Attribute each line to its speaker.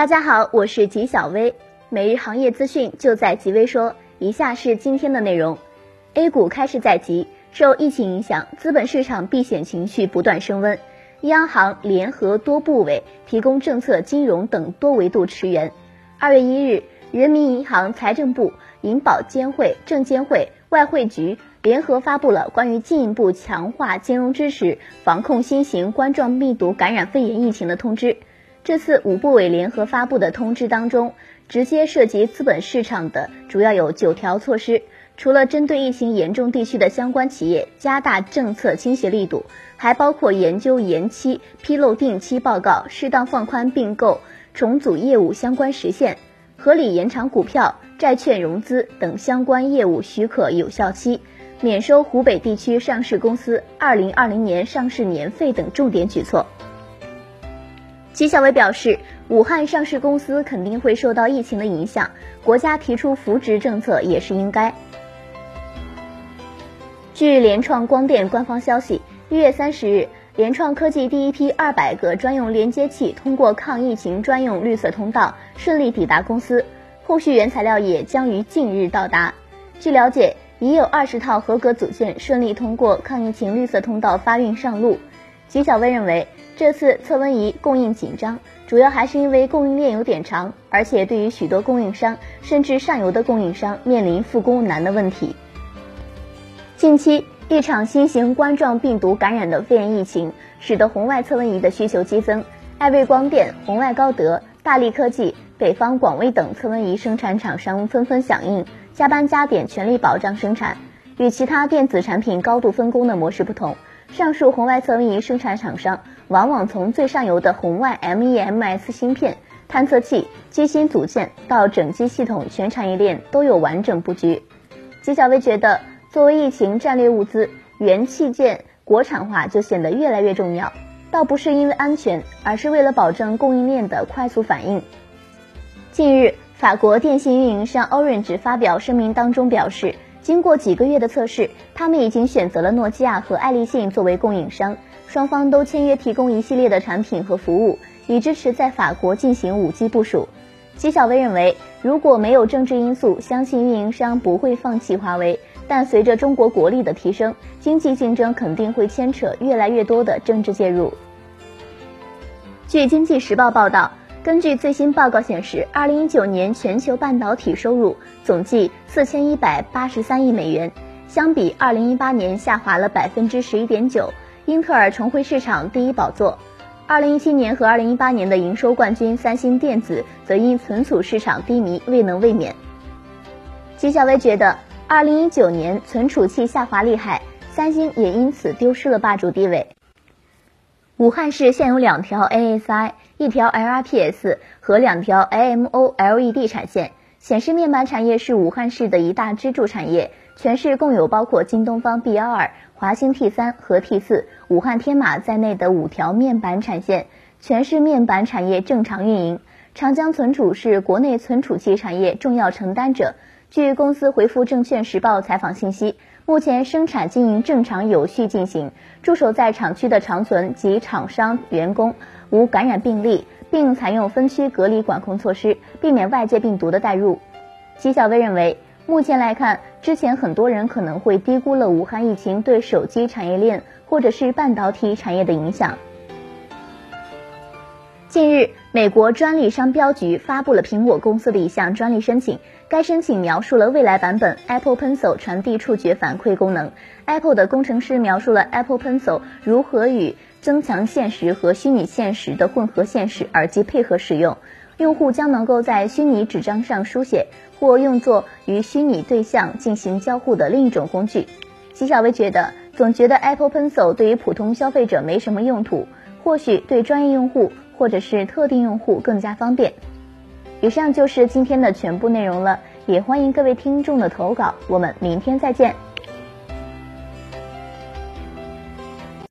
Speaker 1: 大家好，我是吉小薇，每日行业资讯就在吉微说。以下是今天的内容：A 股开市在即，受疫情影响，资本市场避险情绪不断升温，央行联合多部委提供政策、金融等多维度驰援。二月一日，人民银行、财政部、银保监会、证监会、外汇局联合发布了关于进一步强化金融支持、防控新型冠状病毒感染肺炎疫情的通知。这次五部委联合发布的通知当中，直接涉及资本市场的主要有九条措施。除了针对疫情严重地区的相关企业加大政策倾斜力度，还包括研究延期、披露定期报告、适当放宽并购、重组业务相关时限、合理延长股票、债券融资等相关业务许可有效期、免收湖北地区上市公司二零二零年上市年费等重点举措。纪晓薇表示，武汉上市公司肯定会受到疫情的影响，国家提出扶植政策也是应该。据联创光电官方消息，一月三十日，联创科技第一批二百个专用连接器通过抗疫情专用绿色通道顺利抵达公司，后续原材料也将于近日到达。据了解，已有二十套合格组件顺利通过抗疫情绿色通道发运上路。纪晓薇认为。这次测温仪供应紧张，主要还是因为供应链有点长，而且对于许多供应商，甚至上游的供应商面临复工难的问题。近期一场新型冠状病毒感染的肺炎疫情，使得红外测温仪的需求激增，艾瑞光电、红外高德、大力科技、北方广微等测温仪生产厂商纷纷响应，加班加点，全力保障生产。与其他电子产品高度分工的模式不同。上述红外测温仪生产厂商往往从最上游的红外 MEMS 芯片、探测器、机芯组件到整机系统，全产业链都有完整布局。纪晓薇觉得，作为疫情战略物资，元器件国产化就显得越来越重要，倒不是因为安全，而是为了保证供应链的快速反应。近日，法国电信运营商 Orange 发表声明当中表示。经过几个月的测试，他们已经选择了诺基亚和爱立信作为供应商，双方都签约提供一系列的产品和服务，以支持在法国进行 5G 部署。纪晓薇认为，如果没有政治因素，相信运营商不会放弃华为。但随着中国国力的提升，经济竞争肯定会牵扯越来越多的政治介入。据经济时报报道。根据最新报告显示，二零一九年全球半导体收入总计四千一百八十三亿美元，相比二零一八年下滑了百分之十一点九。英特尔重回市场第一宝座。二零一七年和二零一八年的营收冠军三星电子则因存储市场低迷未能卫冕。纪晓薇觉得，二零一九年存储器下滑厉害，三星也因此丢失了霸主地位。武汉市现有两条 ASI。一条 LRPS 和两条 AMOLED 产线，显示面板产业是武汉市的一大支柱产业。全市共有包括京东方 B 幺二、华星 T 三和 T 四、武汉天马在内的五条面板产线，全市面板产业正常运营。长江存储是国内存储器产业重要承担者。据公司回复证券时报采访信息，目前生产经营正常有序进行，驻守在厂区的长存及厂商员工。无感染病例，并采用分区隔离管控措施，避免外界病毒的带入。齐晓薇认为，目前来看，之前很多人可能会低估了武汉疫情对手机产业链或者是半导体产业的影响。近日，美国专利商标局发布了苹果公司的一项专利申请，该申请描述了未来版本 Apple Pencil 传递触觉反馈功能。Apple 的工程师描述了 Apple Pencil 如何与增强现实和虚拟现实的混合现实耳机配合使用，用户将能够在虚拟纸张上书写，或用作与虚拟对象进行交互的另一种工具。纪晓薇觉得，总觉得 Apple Pencil 对于普通消费者没什么用途，或许对专业用户或者是特定用户更加方便。以上就是今天的全部内容了，也欢迎各位听众的投稿，我们明天再见。